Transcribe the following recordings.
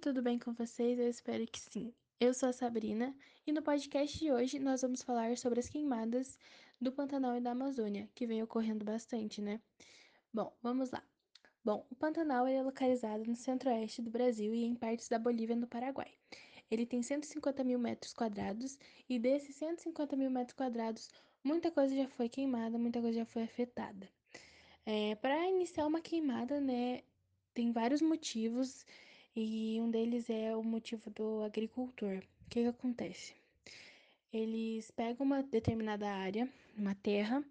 tudo bem com vocês? Eu espero que sim. Eu sou a Sabrina e no podcast de hoje nós vamos falar sobre as queimadas do Pantanal e da Amazônia, que vem ocorrendo bastante, né? Bom, vamos lá. Bom, o Pantanal é localizado no centro-oeste do Brasil e em partes da Bolívia e no Paraguai. Ele tem 150 mil metros quadrados e desses 150 mil metros quadrados, muita coisa já foi queimada, muita coisa já foi afetada. É, Para iniciar uma queimada, né, tem vários motivos e um deles é o motivo do agricultor. O que, que acontece? Eles pegam uma determinada área, uma terra,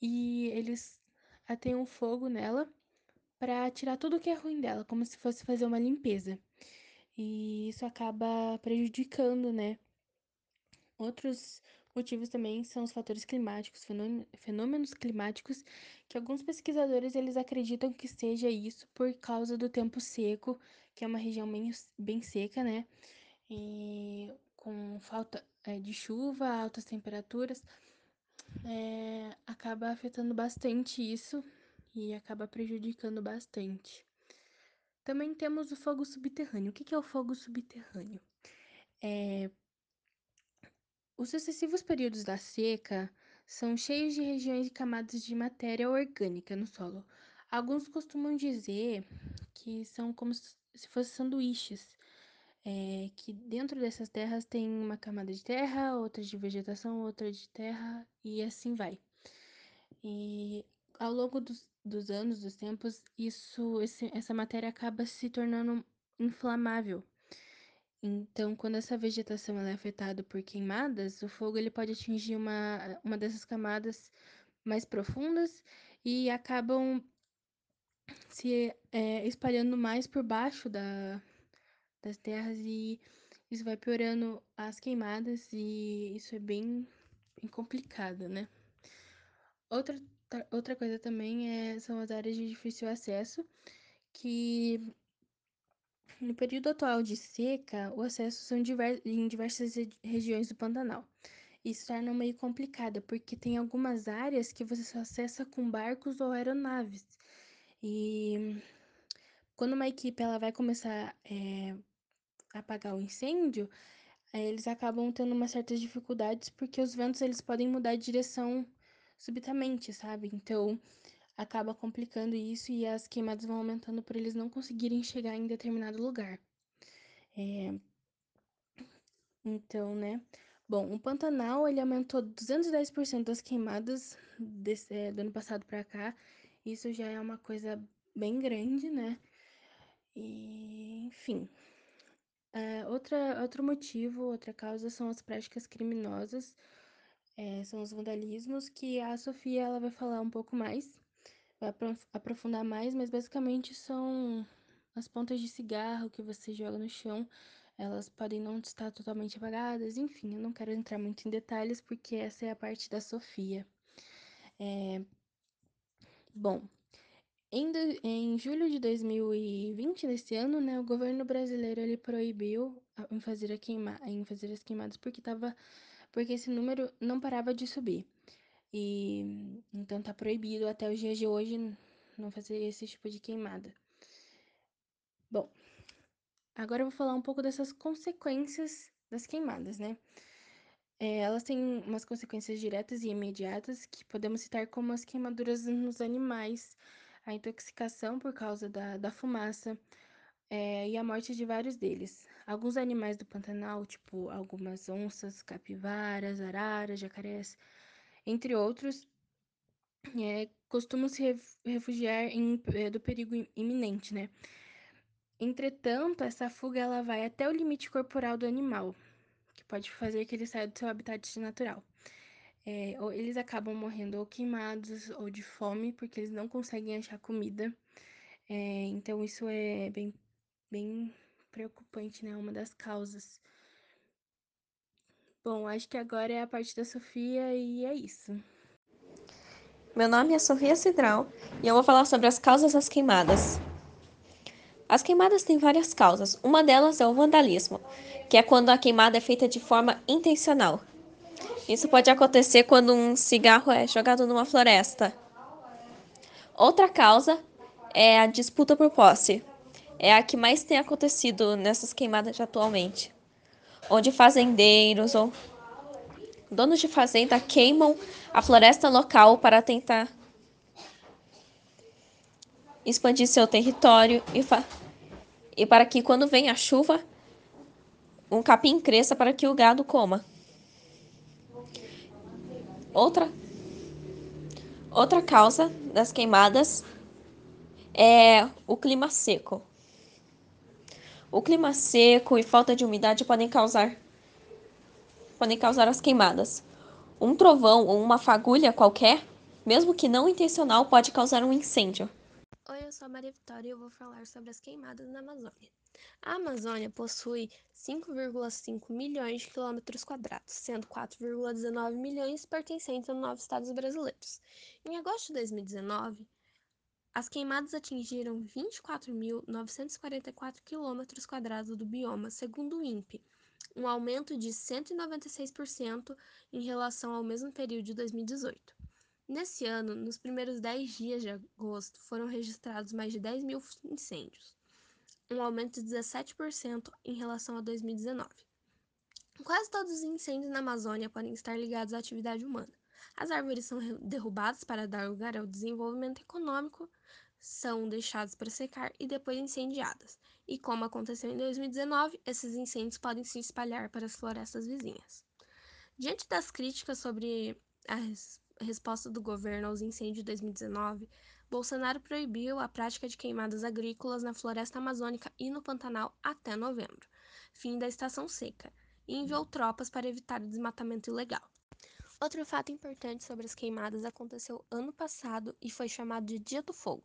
e eles atêm um fogo nela para tirar tudo que é ruim dela, como se fosse fazer uma limpeza. E isso acaba prejudicando, né? Outros motivos também são os fatores climáticos, fenômenos climáticos, que alguns pesquisadores eles acreditam que seja isso por causa do tempo seco, que é uma região bem, bem seca, né? E com falta é, de chuva, altas temperaturas, é, acaba afetando bastante isso e acaba prejudicando bastante. Também temos o fogo subterrâneo. O que é o fogo subterrâneo? É, os sucessivos períodos da seca são cheios de regiões e camadas de matéria orgânica no solo. Alguns costumam dizer que são como se fossem sanduíches, é, que dentro dessas terras tem uma camada de terra, outra de vegetação, outra de terra e assim vai. E ao longo dos, dos anos, dos tempos, isso, esse, essa matéria acaba se tornando inflamável. Então, quando essa vegetação é afetada por queimadas, o fogo ele pode atingir uma, uma dessas camadas mais profundas e acabam se é, espalhando mais por baixo da, das terras e isso vai piorando as queimadas e isso é bem, bem complicado, né? Outra, outra coisa também é, são as áreas de difícil acesso, que no período atual de seca, o acesso são em diversas regiões do Pantanal. Isso torna meio complicado, porque tem algumas áreas que você só acessa com barcos ou aeronaves. E quando uma equipe ela vai começar é, a apagar o incêndio, eles acabam tendo umas certas dificuldades, porque os ventos eles podem mudar de direção subitamente, sabe? Então, acaba complicando isso e as queimadas vão aumentando por eles não conseguirem chegar em determinado lugar. É... Então, né? Bom, o Pantanal ele aumentou 210% das queimadas desse, é, do ano passado para cá. Isso já é uma coisa bem grande, né? E, enfim. É, outra, outro motivo, outra causa são as práticas criminosas, é, são os vandalismos, que a Sofia ela vai falar um pouco mais vai aprofundar mais, mas basicamente são as pontas de cigarro que você joga no chão. Elas podem não estar totalmente apagadas, enfim, eu não quero entrar muito em detalhes porque essa é a parte da Sofia. É... Bom, em, do, em julho de 2020, nesse ano, né, o governo brasileiro ele proibiu em fazer, a queima, em fazer as queimadas porque tava, porque esse número não parava de subir. E então tá proibido até os dias de hoje não fazer esse tipo de queimada. Bom, agora eu vou falar um pouco dessas consequências das queimadas, né? É, elas têm umas consequências diretas e imediatas que podemos citar como as queimaduras nos animais, a intoxicação por causa da, da fumaça é, e a morte de vários deles. Alguns animais do Pantanal, tipo algumas onças, capivaras, araras, jacarés, entre outros, é, costumam se refugiar em, é, do perigo iminente, né? Entretanto, essa fuga ela vai até o limite corporal do animal, que pode fazer que ele saia do seu habitat natural. É, ou eles acabam morrendo ou queimados ou de fome, porque eles não conseguem achar comida. É, então, isso é bem, bem preocupante, né? Uma das causas. Bom, acho que agora é a parte da Sofia e é isso. Meu nome é Sofia Cidral e eu vou falar sobre as causas das queimadas. As queimadas têm várias causas. Uma delas é o vandalismo, que é quando a queimada é feita de forma intencional. Isso pode acontecer quando um cigarro é jogado numa floresta. Outra causa é a disputa por posse. é a que mais tem acontecido nessas queimadas atualmente, onde fazendeiros ou donos de fazenda queimam a floresta local para tentar expandir seu território e, e para que quando vem a chuva, um capim cresça para que o gado coma. Outra outra causa das queimadas é o clima seco. O clima seco e falta de umidade podem causar podem causar as queimadas. Um trovão ou uma fagulha qualquer, mesmo que não intencional, pode causar um incêndio. Oi, eu sou a Maria Vitória e eu vou falar sobre as queimadas na Amazônia. A Amazônia possui 5,5 milhões de quilômetros quadrados, sendo 4,19 milhões pertencentes a nove estados brasileiros. Em agosto de 2019, as queimadas atingiram 24.944 quilômetros quadrados do bioma, segundo o INPE, um aumento de 196% em relação ao mesmo período de 2018. Nesse ano, nos primeiros 10 dias de agosto, foram registrados mais de 10 mil incêndios, um aumento de 17% em relação a 2019. Quase todos os incêndios na Amazônia podem estar ligados à atividade humana. As árvores são derrubadas para dar lugar ao desenvolvimento econômico, são deixadas para secar e depois incendiadas. E como aconteceu em 2019, esses incêndios podem se espalhar para as florestas vizinhas. Diante das críticas sobre as resposta do governo aos incêndios de 2019, Bolsonaro proibiu a prática de queimadas agrícolas na floresta amazônica e no Pantanal até novembro, fim da estação seca, e enviou tropas para evitar o desmatamento ilegal. Outro fato importante sobre as queimadas aconteceu ano passado e foi chamado de Dia do Fogo.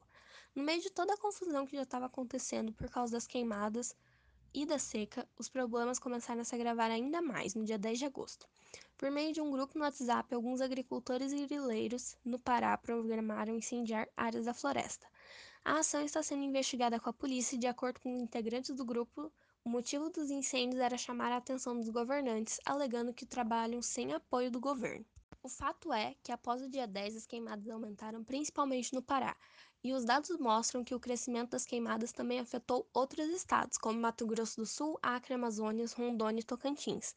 No meio de toda a confusão que já estava acontecendo por causa das queimadas e da seca, os problemas começaram a se agravar ainda mais no dia 10 de agosto. Por meio de um grupo no WhatsApp, alguns agricultores e grileiros no Pará programaram incendiar áreas da floresta. A ação está sendo investigada com a polícia e, de acordo com integrantes do grupo, o motivo dos incêndios era chamar a atenção dos governantes, alegando que trabalham sem apoio do governo. O fato é que após o dia 10 as queimadas aumentaram principalmente no Pará, e os dados mostram que o crescimento das queimadas também afetou outros estados, como Mato Grosso do Sul, Acre, Amazônia, Rondônia e Tocantins.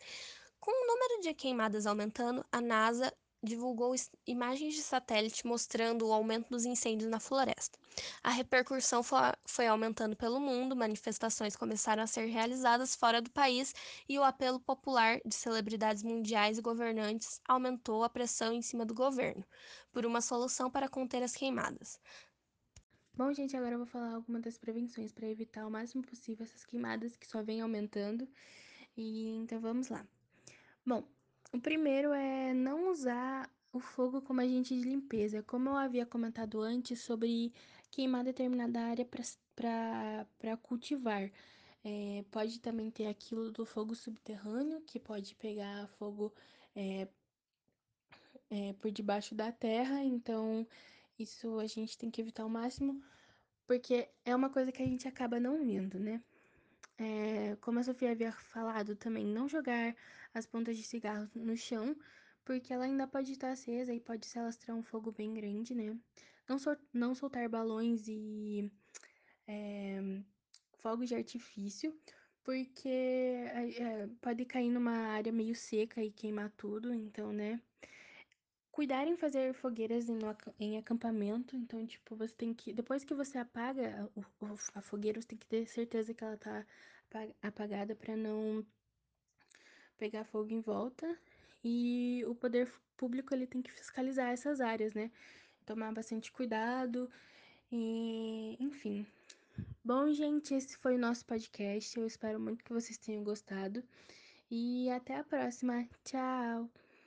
Com o número de queimadas aumentando, a NASA divulgou imagens de satélite mostrando o aumento dos incêndios na floresta. A repercussão foi aumentando pelo mundo, manifestações começaram a ser realizadas fora do país e o apelo popular de celebridades mundiais e governantes aumentou a pressão em cima do governo por uma solução para conter as queimadas. Bom, gente, agora eu vou falar algumas das prevenções para evitar o máximo possível essas queimadas que só vêm aumentando. E então vamos lá. Bom, o primeiro é não usar o fogo como agente de limpeza. Como eu havia comentado antes sobre queimar determinada área para cultivar. É, pode também ter aquilo do fogo subterrâneo, que pode pegar fogo é, é, por debaixo da terra, então isso a gente tem que evitar ao máximo, porque é uma coisa que a gente acaba não vendo, né? É, como a Sofia havia falado também, não jogar as pontas de cigarro no chão, porque ela ainda pode estar acesa e pode se alastrar um fogo bem grande, né? Não, sol não soltar balões e é, fogos de artifício, porque é, pode cair numa área meio seca e queimar tudo, então, né? Cuidar em fazer fogueiras em, em acampamento, então, tipo, você tem que. Depois que você apaga a, a fogueira, você tem que ter certeza que ela tá apagada para não pegar fogo em volta. E o poder público ele tem que fiscalizar essas áreas, né? Tomar bastante cuidado e, enfim. Bom, gente, esse foi o nosso podcast. Eu espero muito que vocês tenham gostado. E até a próxima. Tchau!